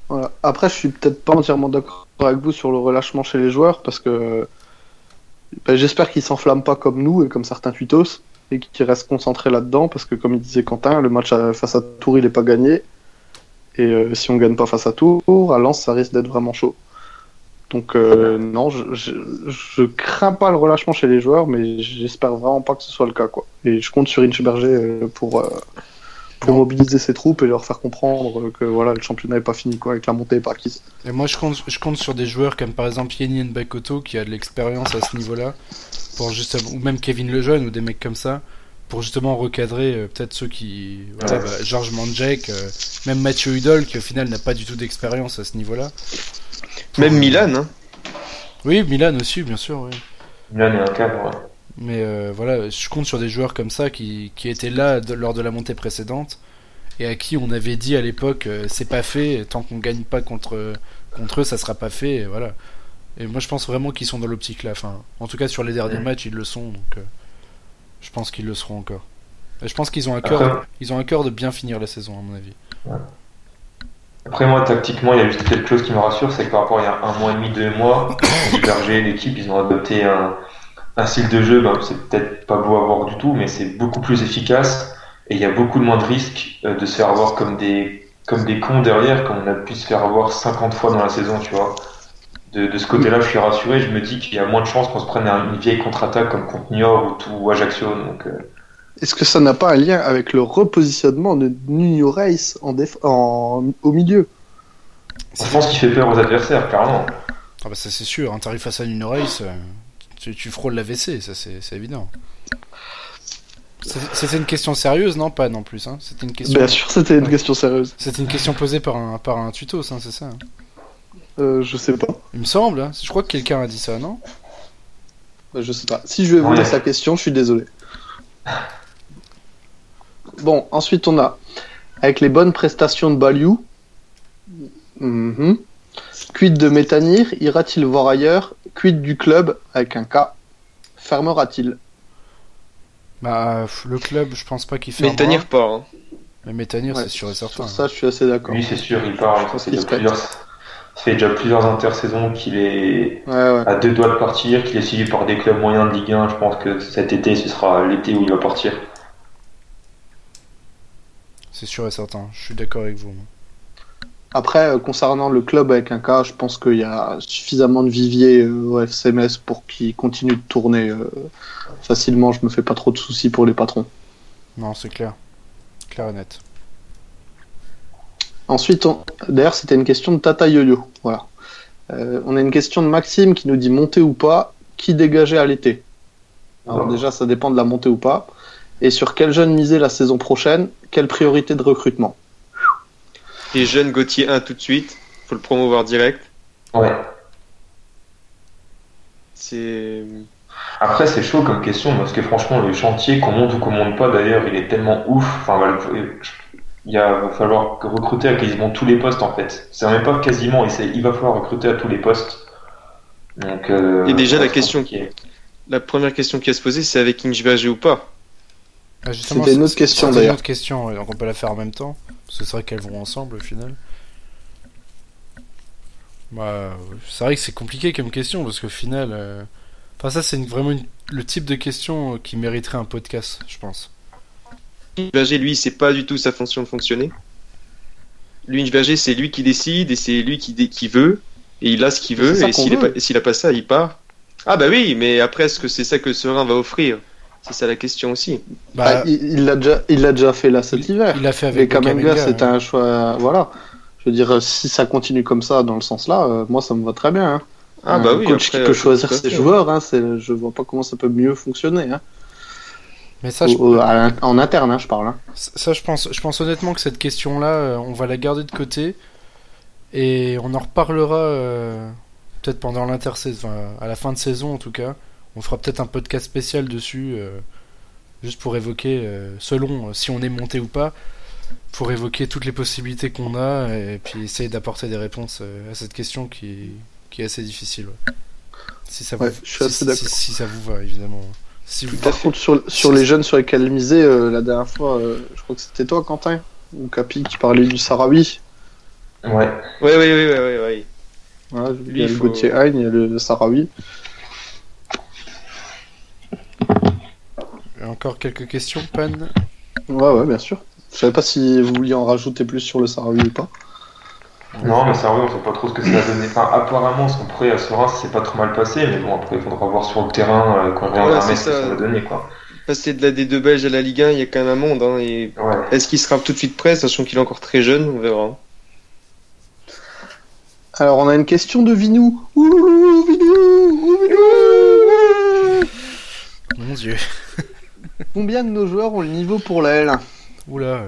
Voilà. Après, je suis peut-être pas entièrement d'accord avec vous sur le relâchement chez les joueurs parce que ben, j'espère qu'ils s'enflamment pas comme nous et comme certains tweetos et qu'ils restent concentrés là-dedans parce que, comme il disait Quentin, le match face à Tours il est pas gagné et euh, si on gagne pas face à Tours, à Lens ça risque d'être vraiment chaud. Donc euh, non, je, je, je crains pas le relâchement chez les joueurs, mais j'espère vraiment pas que ce soit le cas quoi. Et je compte sur Inch Berger euh, pour euh, pour mobiliser ses troupes et leur faire comprendre que voilà le championnat est pas fini quoi, avec la montée est pas acquise. Et moi, je compte, je compte sur des joueurs comme par exemple Yenny Bakoto qui a de l'expérience à ce niveau-là, pour justement, ou même Kevin Lejeune ou des mecs comme ça, pour justement recadrer euh, peut-être ceux qui, voilà, Ouais. bah, Georges Mandjek, euh, même Mathieu Hudol qui au final n'a pas du tout d'expérience à ce niveau-là. Même Milan, hein. Oui, Milan aussi, bien sûr. Oui. Milan est un cadre, ouais. Mais euh, voilà, je compte sur des joueurs comme ça qui, qui étaient là de- lors de la montée précédente et à qui on avait dit à l'époque c'est pas fait, tant qu'on gagne pas contre, contre eux, ça sera pas fait. Et voilà. Et moi je pense vraiment qu'ils sont dans l'optique là. Enfin, en tout cas sur les derniers matchs ils le sont, donc je pense qu'ils le seront encore. Et je pense qu'ils ont un cœur, Après- ils ont un cœur de bien finir la saison à mon avis. Après, moi, tactiquement, il y a juste quelque chose qui me rassure, c'est que par rapport à il y a un mois et demi, deux mois, Berger, l'équipe, ils ont adopté un, un style de jeu, ben, c'est peut-être pas beau à voir du tout, mais c'est beaucoup plus efficace et il y a beaucoup de moins de risques euh, de se faire avoir comme des, comme des cons derrière, comme on a pu se faire avoir 50 fois dans la saison, tu vois. De, de ce côté-là, je suis rassuré, je me dis qu'il y a moins de chances qu'on se prenne une vieille contre-attaque comme contre Niort ou tout ou Ajaccio, donc euh, Est-ce que ça n'a pas un lien avec le repositionnement de Nuno Reis en déf- en... au milieu? Je pense qu'il fait peur aux adversaires, clairement. Ah bah ça c'est sûr, un tarif face à une race, euh, tu, tu frôles la WC, ça c'est c'est évident. C'est- C'était une question sérieuse, non? Pas non plus, hein C'était une question. Bien sûr, c'était une Ouais. question sérieuse. C'était une question posée par un, par un tutos, hein, c'est ça hein Euh, je sais pas. Il me semble, hein. je crois que quelqu'un a dit ça, non? Euh, Je sais pas. Si je vais vous Ouais. laisser la question, je suis désolé. Bon, ensuite on a avec les bonnes prestations de Baliou. Mhm. Quid de Métanir Ira-t-il voir ailleurs? Quid du club? Avec un K Fermera-t-il? Bah, le club, je pense pas qu'il fait Mais tenir pas. Hein. Mais Métanir, Ouais, c'est sûr et certain. Sur ça, je suis assez d'accord. Lui, c'est sûr, il part. pense qu'il se. Ça fait déjà plusieurs intersaisons qu'il est Ouais, ouais. à deux doigts de partir, qu'il est suivi par des clubs moyens de Ligue 1. Je pense que cet été, ce sera l'été où il va partir. C'est sûr et certain, je suis d'accord avec vous. Après, euh, concernant le club avec un K, je pense qu'il y a suffisamment de vivier euh, au FCMS pour qu'il continue de tourner euh, facilement. Je me fais pas trop de soucis pour les patrons. Non, c'est clair. Clair et net. Ensuite, on- d'ailleurs, c'était une question de Tata Yo-Yo. Voilà. Euh, on a une question de Maxime qui nous dit monter ou pas, qui dégager à l'été? Alors, déjà, ça dépend de la montée ou pas. Et sur quel jeune miser la saison prochaine Quelle priorité de recrutement? Les jeunes Gauthier 1 tout de suite. Faut le promouvoir direct. Ouais. C'est. Après, c'est chaud comme question parce que franchement, le chantier, qu'on monte ou qu'on monte pas, d'ailleurs, il est tellement ouf. Enfin, il va falloir recruter à quasiment tous les postes en fait. C'est même pas quasiment, et il va falloir recruter à tous les postes. Donc, euh, Et déjà, la question- compliqué. La première question qui a se poser, c'est avec Inchberger ou pas? Ah, justement, C'était une c'est- autre question, c'était d'ailleurs. une autre question, donc on peut la faire en même temps. Parce que c'est vrai qu'elles vont ensemble au final. Bah, c'est vrai que c'est compliqué comme question parce qu'au final. euh, Enfin, ça, c'est une- vraiment une- le type de question qui mériterait un podcast, je pense. Inchberger, lui, c'est pas du tout sa fonction de fonctionner. Lui, Berger, c'est lui qui décide et c'est lui qui, dé- qui veut. Et il a ce qu'il veut. Et s'il veut. pas- ça, il part. Ah bah oui, mais après, est-ce que c'est ça que Serein va offrir? C'est ça la question aussi. Bah, Bah, il il l'a déjà, il l'a déjà fait là cet hiver. il l'a fait Mais avec Kamenga, c'était hein. un choix. Voilà. Je veux dire, si ça continue comme ça, dans le sens-là, euh, moi, ça me va très bien. hein. Ah Un bah oui, coach après, qui peut euh, choisir ses joueurs, hein, c'est, je vois pas comment ça peut mieux fonctionner. Hein. Mais ça, je, Au- à en interne, hein, je parle. Hein. ça, je pense, je pense honnêtement que cette question-là, euh, on va la garder de côté et on en reparlera euh, peut-être pendant l'intersaison, enfin, à la fin de saison en tout cas. On fera peut-être un podcast spécial dessus, euh, juste pour évoquer, euh, selon si on est monté ou pas, pour évoquer toutes les possibilités qu'on a et puis essayer d'apporter des réponses à cette question qui, qui est assez difficile. ouais. Si ça vous, Ouais, je suis si- assez si- d'accord. si- si ça vous va, évidemment. Si vous, Par contre, sur, sur les jeunes sur lesquels miser, euh, la dernière fois, euh, je crois que c'était toi, Quentin, ou Capi, qui parlait du Sarawi. Ouais. Ouais, ouais, ouais, ouais, ouais, ouais. Voilà, Lui, il y a le faut- Gauthier Hagne, il y a le Sarawi. encore quelques questions, Pan? Ouais, ouais, bien sûr. Je savais pas si vous vouliez en rajouter plus sur le Sarawi ou pas. Non, mais ça, oui, on sait pas trop ce que ça va donner. Enfin, apparemment, son prêt à Serein, c'est pas trop mal passé, mais bon, après, il faudra voir sur le terrain euh, quand on ce que ça. va donner, quoi. Passer de la D2 belge à la Ligue 1, il y a quand même un monde. Hein, et Ouais. est-ce qu'il sera tout de suite prêt, sachant qu'il est encore très jeune On verra. Alors, on a une question de Vinou. Ouloulou, Vinou, Vinou. Mon dieu. Combien de nos joueurs ont le niveau pour la L1 Oula.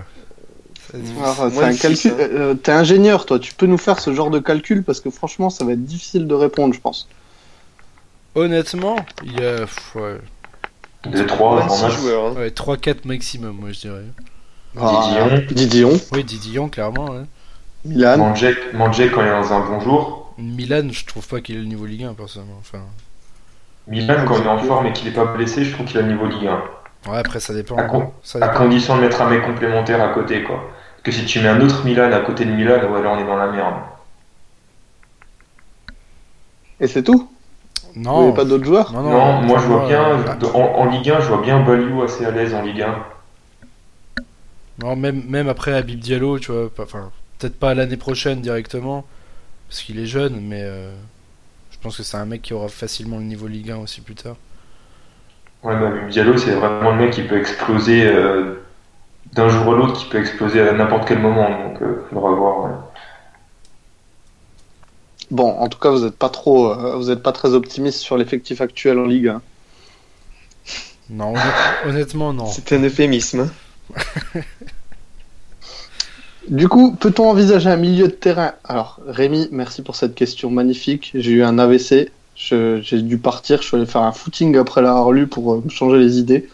T'es un calcul, six, hein. euh, t'es ingénieur, toi. Tu peux nous faire ce genre de calcul parce que franchement, ça va être difficile de répondre, je pense. Honnêtement, il y a pff, ouais, 26 max. joueurs. Hein. ouais, 3-4 maximum, moi je dirais. Ah, Didion, Oui, Didion, clairement. ouais. Milan. Mandjek, Mandjek, quand il est dans un bon jour. Milan, je trouve pas qu'il ait le niveau Ligue 1, personnellement. Enfin, Milan, quand il est en forme et qu'il est pas blessé, je trouve qu'il a le niveau Ligue 1. ouais, après ça dépend. À, con- Ça à dépend. condition de mettre un mec complémentaire à côté, quoi. Que si tu mets un autre Milan à côté de Milan, ouais, là, on est dans la merde. Et c'est tout? Vous Non, n'avez pas d'autres joueurs? Non, Non, non, moi, je vois bien, euh, en, en Ligue 1, je vois bien Baliou assez à l'aise en Ligue 1. non, même, même après Habib Diallo, tu vois, pas- enfin, peut-être pas l'année prochaine directement, parce qu'il est jeune, mais euh, je pense que c'est un mec qui aura facilement le niveau Ligue 1 aussi plus tard. Ouais, bah, Diallo, c'est vraiment le mec qui peut exploser euh, d'un jour à l'autre, qui peut exploser à n'importe quel moment. Donc, euh, faudra voir. ouais. Bon, en tout cas, vous n'êtes pas trop, euh, vous êtes pas très optimiste sur l'effectif actuel en Ligue 1. Non, honnêt- honnêtement, non. C'est un euphémisme. hein. Du coup, peut-on envisager un milieu de terrain? Alors, Rémi, merci pour cette question magnifique. J'ai eu un AVC. J'ai dû partir. Je suis allé faire un footing après l'avoir lu pour euh, me changer les idées.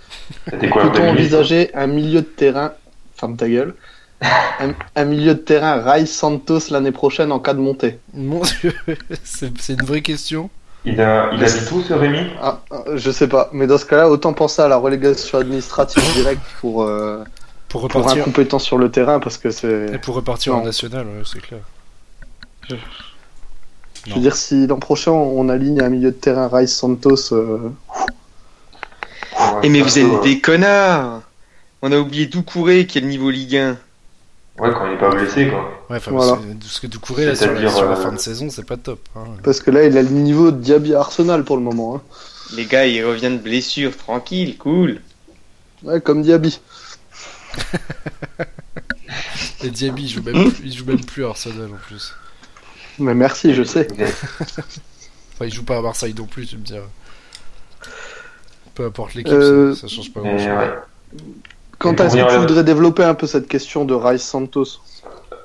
Peut-on envisager un milieu de terrain Ferme ta gueule. un, un milieu de terrain Rai Santos l'année prochaine en cas de montée? Mon dieu, c'est une vraie question. Il a, il a dit tout, ce Rémi? Ah, ah, je sais pas, mais dans ce cas-là, autant penser à la relégation administrative directe pour, euh, Pour pour repartir, incompétent sur le terrain parce que c'est. et pour repartir en national, ouais, c'est clair. Je veux dire, si l'an prochain on aligne un milieu de terrain Rice Santos, euh, Ouais, Eh mais vous êtes des connards On a oublié Doucouré qui est le niveau Ligue 1. euh, Ouais, quand il est pas blessé, quoi. Ouais, enfin, Voilà. c'est- ce que Doucouré là, sur, la, sur la euh, fin de saison, c'est pas top. hein. parce que là il a le niveau de Diaby Arsenal pour le moment. Hein. Les gars, il revient de blessure, tranquille, cool. Ouais, comme Diaby. Et Diaby, il joue, même, il joue même plus à Arsenal en plus. Mais merci, je sais. Enfin, il joue pas à Marseille non plus, tu me diras. Peu importe l'équipe, Euh, ça, ça change pas Mais grand chose. ouais. Quand Et pour est-ce que tu à voudrais développer un peu cette question de Rice Santos?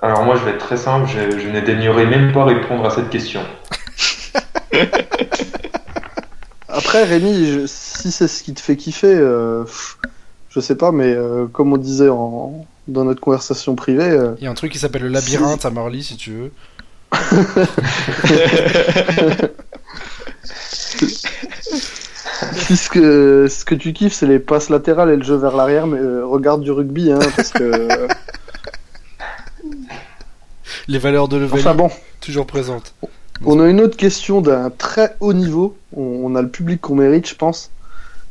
Alors moi, je vais être très simple, je, je ne daignerai même pas répondre à cette question. Après, Rémi, je- si c'est ce qui te fait kiffer, euh, je sais pas, mais euh, comme on disait en, dans notre conversation privée, euh, Il y a un truc qui s'appelle le labyrinthe à Marly, si tu veux. si ce que, ce que tu kiffes, c'est les passes latérales et le jeu vers l'arrière, mais euh, regarde du rugby, hein, parce que. Les valeurs de Levallois, enfin bon, toujours présentes. on a une autre question d'un très haut niveau. On, a le public qu'on mérite, je pense.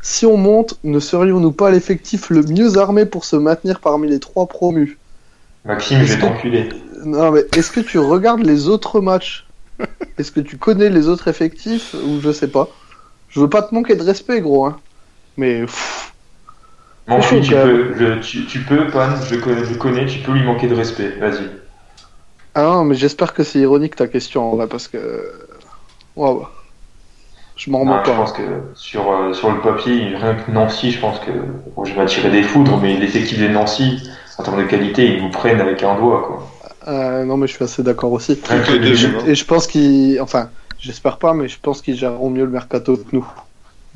Si on monte, ne serions-nous pas l'effectif le mieux armé pour se maintenir parmi les trois promus? Maxime, je vais t'enculer. Non, mais est-ce que tu regardes les autres matchs? Est-ce que tu connais les autres effectifs? Ou je sais pas Je veux pas te manquer de respect, gros. Hein. Mais pff, Mon fils, tu peux, je- tu, tu peux, Pan, je connais, je connais, tu peux lui manquer de respect. Vas-y. ah non, mais j'espère que c'est ironique ta question en vrai parce que waouh, je m'en remets Non, je pas. pense que sur, euh, sur le papier, rien que Nancy, je pense que bon, je vais m'attirer des foudres, mais l'effectif de Nancy, en termes de qualité, ils vous prennent avec un doigt. Quoi. Euh, non, mais je suis assez d'accord aussi. Je vois. Et je pense qu'ils, enfin, j'espère pas, mais je pense qu'ils géreront mieux le mercato que nous,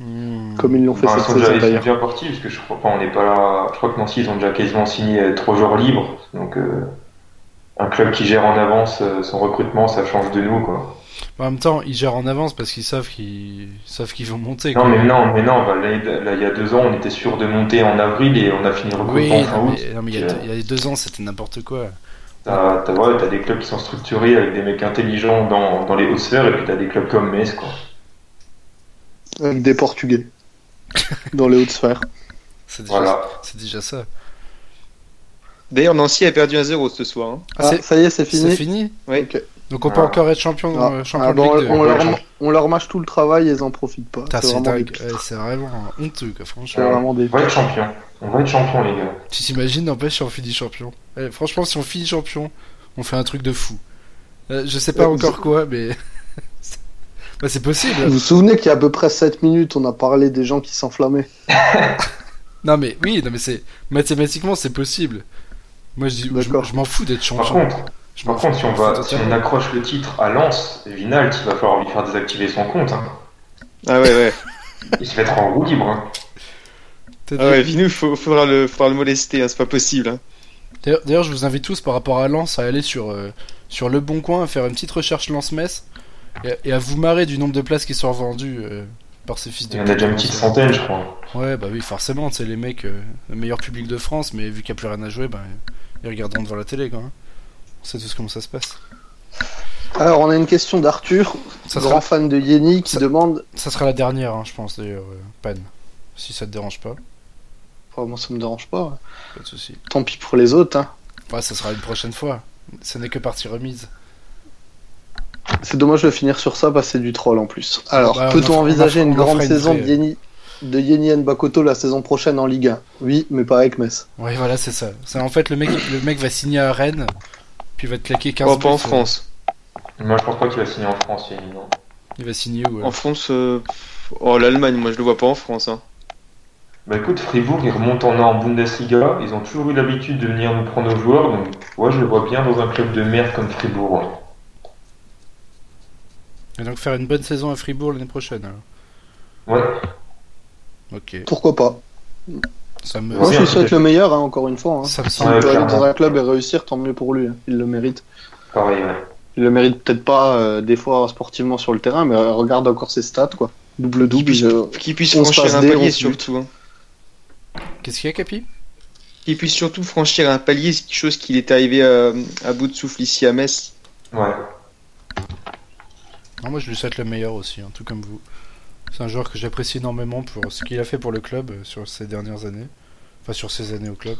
Hmm. comme ils l'ont fait Enfin, ils cette saison ils sont d'ailleurs. déjà partis, parce que je crois pas, on n'est pas là. Je crois que Nancy, ils ont déjà quasiment signé euh, trois joueurs libres. Donc, euh, un club qui gère en avance euh, son recrutement, ça change de nous, quoi. En même temps, ils gèrent en avance parce qu'ils savent qu'ils savent qu'ils vont monter. Non, quoi. mais non, mais non, bah, là, il y a deux ans, on était sûr de monter en avril et on a fini le Oui, recrutement fin non, août. il y a deux ans, c'était n'importe quoi. T'as, t'as, ouais, t'as des clubs qui sont structurés avec des mecs intelligents dans, dans les hautes sphères, et puis t'as des clubs comme Metz, quoi. Avec des Portugais dans les hautes sphères. C'est déjà, Voilà. c'est déjà ça. D'ailleurs, Nancy a perdu 1-0 ce soir. hein. Ah, Ah, ça y est, c'est C'est fini? fini Oui. Donc on peut Ah. encore être champion, Ah, euh, champion ah, de bon, Ligue 2. on, Ouais, leur, on leur mâche tout le travail et ils en profitent pas. C'est c'est vraiment, dingue. des... Ouais, vraiment honteux, quoi, franchement. c'est vraiment des... On va être champion. On va être champion, les gars. Tu t'imagines, n'empêche, si on finit champion. Eh, franchement, si on finit champion, on fait un truc de fou. Euh, je sais pas Ouais, encore quoi, mais. bah, c'est possible. Vous vous souvenez qu'il y a à peu près 7 minutes, on a parlé des gens qui s'enflammaient Non, mais oui, non, mais c'est. Mathématiquement, c'est possible. Moi, je, dis, je, je m'en fous d'être Par champion. contre, Je par contre, si on va, si on accroche le titre à Lens, Vinalt, il va falloir lui faire désactiver son compte, hein. Ah ouais, ouais. Il se mettra en roue libre, hein. Ah ouais, Vinou, faut, faudra, le, faudra le molester, hein, c'est pas possible. Hein. D'ailleurs, d'ailleurs, je vous invite tous par rapport à Lens à aller sur, euh, sur Le Bon Coin, à faire une petite recherche Lens-Metz et, et à vous marrer du nombre de places qui sont revendues euh, par ces fils de Il y en a déjà une petite centaine, je crois. Ouais, bah oui, forcément, c'est les mecs, euh, le meilleur public de France, mais vu qu'il n'y a plus rien à jouer, bah, ils regarderont devant la télé, quoi. hein. On sait tous comment ça se passe. Alors, on a une question d'Arthur, grand sera, fan de Yeni, qui ça- demande... ça sera la dernière, hein, je pense, d'ailleurs, euh, Pan. Si ça te dérange pas, Oh, moi, ça me dérange pas. pas de soucis. Tant pis pour les autres. Hein. Ouais, ça sera une prochaine fois. Ce n'est que partie remise. C'est dommage de finir sur ça c'est du troll en plus. Alors, Bah, peut-on envisager une grande saison de Yeni, de Yeni Nbakoto la saison prochaine en Ligue 1 Oui, mais pas avec Metz. Ouais, voilà, c'est ça. C'est en fait le mec, le mec va signer à Rennes, puis il va te claquer 15 Oh, pas en euh, France. Moi, je pense pas qu'il va signer en France, Yannick, non. Il va signer où euh En France, euh, pff, oh, l'Allemagne, moi je le vois pas en France. Hein. Bah écoute, Fribourg, ils remontent en, en Bundesliga. Ils ont toujours eu l'habitude de venir nous prendre nos joueurs. Donc, ouais, je le vois bien dans un club de merde comme Fribourg. ouais. Et donc faire une bonne saison à Fribourg l'année prochaine. Alors. Ouais, Ok. Pourquoi pas Ça me, Moi, je lui souhaite le meilleur, hein, encore une fois. Hein. ça me semble. Peut aller dans un club et réussir, tant mieux pour lui. hein. Il le mérite. pareil, ouais. Il le mérite peut-être pas euh, des fois sportivement sur le terrain, mais euh, regarde encore ses stats, quoi. Double-double. je- Qu'il puisse On se franchir un palier surtout. Hein. Qu'est-ce qu'il y a, Capi? Qu'il puisse surtout franchir un palier, c'est quelque chose qu'il est arrivé à, à bout de souffle ici à Metz. Ouais. Non, Moi, je lui souhaite le meilleur aussi, hein, tout comme vous. C'est un joueur que j'apprécie énormément pour ce qu'il a fait pour le club euh, sur ces dernières années. Enfin, sur ces années au club.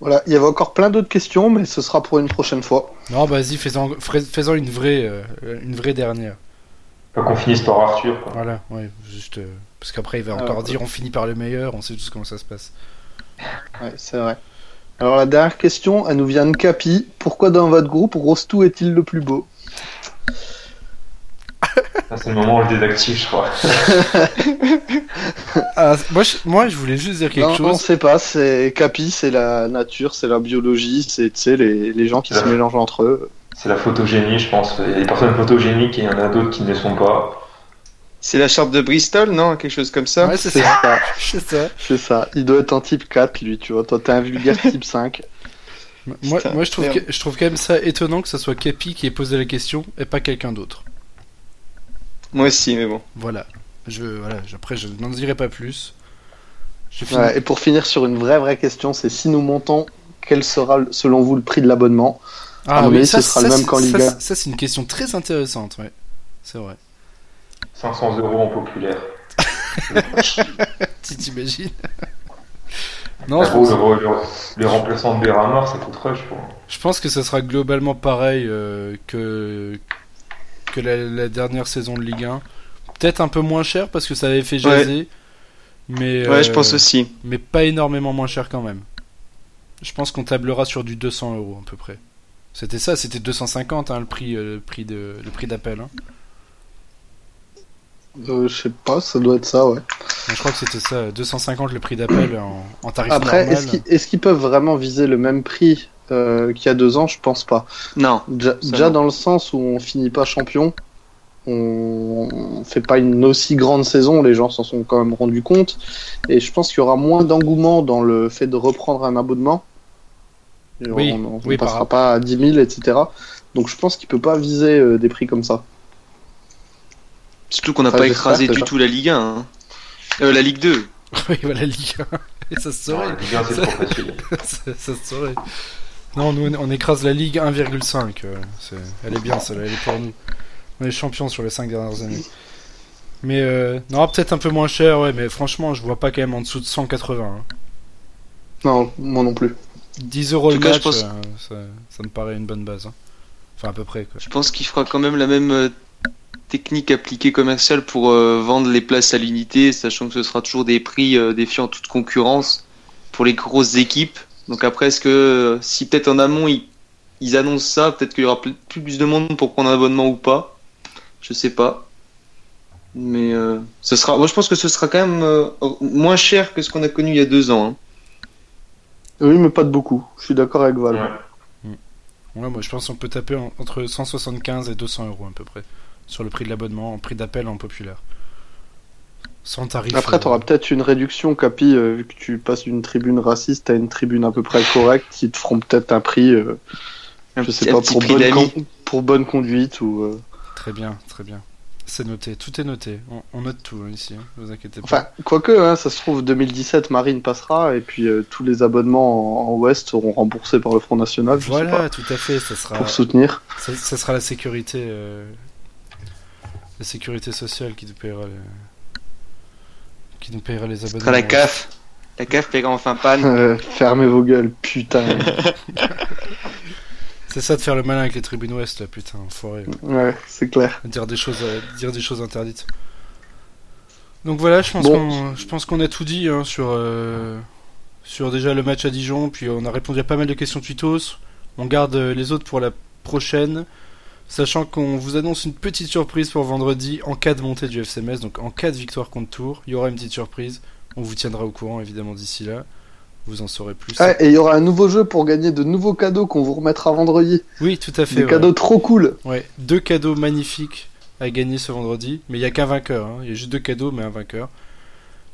Voilà, il y avait encore plein d'autres questions, mais ce sera pour une prochaine fois. Non, bah, vas-y, fais-en fais- une vraie, euh, une vraie dernière. Faut qu'on finisse par Arthur, quoi. Voilà, ouais, juste. euh, parce qu'après, il va Alors, encore dire on finit par le meilleur, on sait tous comment ça se passe. Ouais, c'est vrai. Alors la dernière question, elle nous vient de Capi. Pourquoi dans votre groupe, Rostou est-il le plus beau? C'est le moment où on le désactive, je crois. Ah, moi, je, moi, je voulais juste dire quelque Non, on chose. sait pas, c'est Capi, c'est la nature, c'est la biologie, c'est tu sais, les, les gens qui se mélangent entre eux. C'est la photogénie, je pense. Il y a des personnes photogéniques et il y en a d'autres qui ne le sont pas. C'est la charte de Bristol, non? Quelque chose comme ça? Ouais, c'est C'est ça. ça, C'est ça. c'est ça. Il doit être un type 4, lui, tu vois. Toi, t'es un vulgaire type 5. Moi, Putain, moi je, trouve que, je trouve quand même ça étonnant que ce soit Capi qui ait posé la question et pas quelqu'un d'autre. Moi aussi, mais bon. Voilà. Je, voilà. Après, je n'en dirai pas plus. Et pour finir sur une vraie, vraie question, c'est si nous montons, quel sera, selon vous, le prix de l'abonnement? À mon avis, ce sera le même qu'en ça, Liga. c'est- Ça, c'est une question très intéressante, ouais. C'est vrai. 500 euros en populaire. Tu t'imagines? Non, je Ah, pense, le, le, les remplaçants de Beramar, ça coûterait, je crois. je pense que ça sera globalement pareil euh, que, que la, la dernière saison de Ligue 1. Peut-être un peu moins cher parce que ça avait fait jaser. Mais, Ouais, je euh, pense aussi. mais pas énormément moins cher quand même. Je pense qu'on tablera sur du 200 euros à peu près. C'était ça, c'était 250 hein, le prix, euh, le prix de, le prix d'appel. hein. Euh, je sais pas, ça doit être ça, ouais. Je crois que c'était ça, 250 le prix d'appel en, en tarif Après, normal. est-ce qu'ils est-ce qu'ils peuvent vraiment viser le même prix euh, qu'il y a deux ans Je pense pas. Non. Déjà, dans le sens où on finit pas champion, on on fait pas une aussi grande saison, les gens s'en sont quand même rendus compte, et je pense qu'il y aura moins d'engouement dans le fait de reprendre un abonnement. Et Oui, on, on oui, passera par- pas à 10 000, etc. Donc je pense qu'il peut pas viser euh, des prix comme ça. Surtout qu'on n'a Enfin, pas écrasé du ça. tout la Ligue 1. hein. Euh, la Ligue 2. oui, voilà, Ligue 1. Et ça se saurait. la Ligue 1, c'est trop facile. ça, ça se saurait. Non, nous, on écrase la Ligue 1,5. euh, c'est- elle est bien, celle-là, elle est pour nous. On est champions sur les 5 dernières années. Mais, euh, non, peut-être un peu moins cher, ouais, mais franchement, je vois pas quand même en dessous de 180. hein. Non, moi non plus. 10 euros le cas, match, pense- euh, ça, ça me paraît une bonne base. hein. Enfin, à peu près, quoi. Je pense qu'il fera quand même la même euh, technique appliquée commerciale pour euh, vendre les places à l'unité, sachant que ce sera toujours des prix euh, défiant toute concurrence pour les grosses équipes. Donc après, est-ce que si peut-être en amont ils, ils annoncent ça, peut-être qu'il y aura plus plus de monde pour prendre un abonnement ou pas? Je sais pas. Mais euh, ce sera, moi je pense que ce sera quand même euh, moins cher que ce qu'on a connu il y a deux ans. hein. Oui, mais pas de beaucoup. Je suis d'accord avec Val. Ouais. Ouais, moi, je pense qu'on peut taper en- entre 175 et 200 euros à peu près. Sur le prix de l'abonnement, en prix d'appel en populaire. Sans tarif. Après, euh, tu auras peut-être une réduction, Capi, euh, vu que tu passes d'une tribune raciste à une tribune à peu près correcte, qui te feront peut-être un prix, euh, Un je petit- sais pas, pour bonne, d'amis. con- pour bonne conduite ou. euh, Très bien, très bien. C'est noté, tout est noté. On, on note tout hein, ici, hein, ne vous inquiétez pas. Enfin, quoique, hein, ça se trouve, 2017, Marine passera, et puis euh, tous les abonnements en, en Ouest seront remboursés par le Front National, je sais voilà, pas, tout à fait, ça sera, pour soutenir. ça, ça sera la sécurité, euh, la sécurité sociale qui nous paiera les, qui nous paiera les Ce abonnements. sera la CAF. La CAF paiera enfin panne. Euh, fermez vos gueules, putain. C'est ça de faire le malin avec les tribunes ouest, là, putain, enfoiré. ouais, c'est clair. dire des choses euh, dire des choses interdites donc voilà je pense Bon. qu'on je pense qu'on a tout dit hein, sur euh, sur déjà le match à Dijon puis on a répondu à pas mal de questions tweetos on garde euh, les autres pour la prochaine sachant qu'on vous annonce une petite surprise pour vendredi en cas de montée du FCMS donc en cas de victoire contre Tours il y aura une petite surprise on vous tiendra au courant évidemment d'ici là vous en saurez plus Ah, et il y aura un nouveau jeu pour gagner de nouveaux cadeaux qu'on vous remettra vendredi. oui tout à fait Des ouais. cadeaux trop cool. Ouais, deux cadeaux magnifiques à gagner ce vendredi, mais il n'y a qu'un vainqueur. hein. Il y a juste deux cadeaux, mais un vainqueur.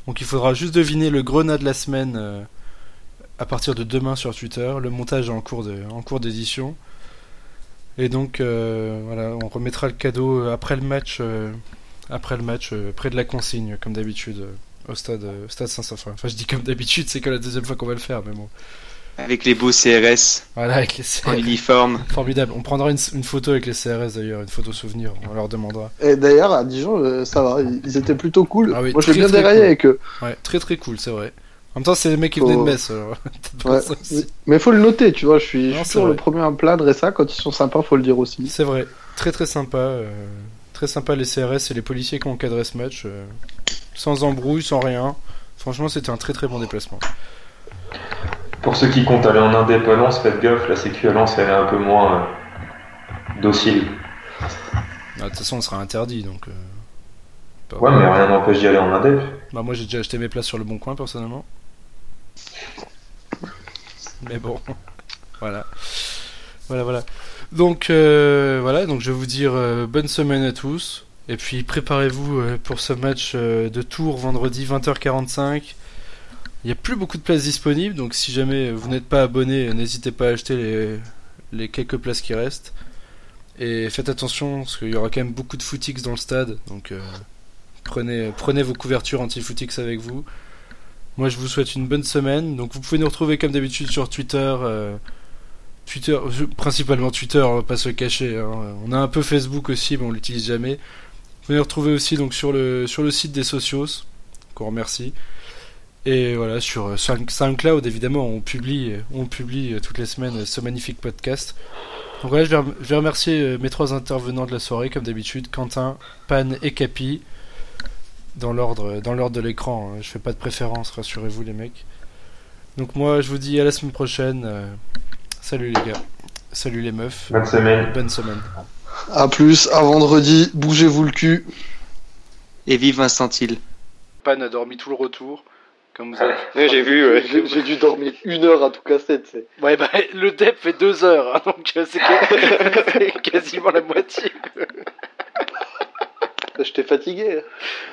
Donc il faudra juste deviner le grenat de la semaine euh, à partir de demain sur Twitter. Le montage est en cours de, en cours d'édition. Et donc euh, voilà, on remettra le cadeau euh, après le match, euh, après le match, euh, près de la consigne, comme d'habitude, euh, au stade, euh, stade Saint-Symphorien. Enfin, je dis comme d'habitude, c'est que la deuxième fois qu'on va le faire, mais bon. Avec les beaux CRS Voilà, avec les en CRS. uniforme. Formidable. On prendra une, une photo avec les CRS d'ailleurs, une photo souvenir. On leur demandera. Et d'ailleurs, à Dijon, euh, ça va, ils étaient plutôt cool. Ah oui, Moi, je l'ai très, bien déraillé cool. avec eux. Ouais, très très cool, c'est vrai. En même temps, c'est les mecs qui Faut- venaient de Metz. Ouais. Mais faut le noter, tu vois, je suis, je Non, suis c'est toujours vrai. le premier à me plaindre et ça, quand ils sont sympas, faut le dire aussi. C'est vrai. Très très sympa. euh, très sympa les CRS et les policiers qui ont encadré ce match. euh, sans embrouille, sans rien. Franchement, c'était un très très bon déplacement. Pour ceux qui comptent aller en indépendance, faites gaffe, la sécu à Lens, elle est un peu moins euh, docile. Ah, De toute façon, on sera interdit donc. euh, Ouais, mais rien n'empêche d'y aller en indép. Bah, moi, j'ai déjà acheté mes places sur le bon coin personnellement. Mais bon, voilà. Voilà, voilà. Donc, euh, voilà, donc je vais vous dire euh, bonne semaine à tous. Et puis, préparez-vous euh, pour ce match de Tours vendredi 20h45. Il n'y a plus beaucoup de places disponibles, donc si jamais vous n'êtes pas abonné, n'hésitez pas à acheter les, les quelques places qui restent. Et faites attention, parce qu'il y aura quand même beaucoup de footix dans le stade, donc prenez, prenez vos couvertures anti-footix avec vous. Moi, je vous souhaite une bonne semaine. Donc, vous pouvez nous retrouver comme d'habitude sur Twitter. euh, Twitter, je- principalement Twitter, on va pas se cacher. hein. On a un peu Facebook aussi, mais on l'utilise jamais. Vous pouvez nous retrouver aussi donc sur le sur le site des socios, qu'on remercie. Et voilà, sur euh, Sound- SoundCloud, évidemment, on publie, on publie euh, toutes les semaines euh, ce magnifique podcast. Donc voilà, je vais, remercier euh, mes trois intervenants de la soirée, comme d'habitude, Quentin, Pan et Capi, dans l'ordre, dans l'ordre de l'écran. hein. Je fais pas de préférence, rassurez-vous les mecs. Donc moi, je vous dis à la semaine prochaine. euh, Salut les gars. Salut les meufs. Bonne semaine. Bonne semaine. À plus, à vendredi, bougez-vous le cul. Et vive Vincent Hill. Pan a dormi tout le retour. Comme vous avez... Ouais, j'ai vu, ouais. J'ai dû dormir une heure à tout casser, tu sais. Ouais, bah, le DEP fait deux heures, hein, donc euh, c'est quasiment la moitié. J'étais fatigué.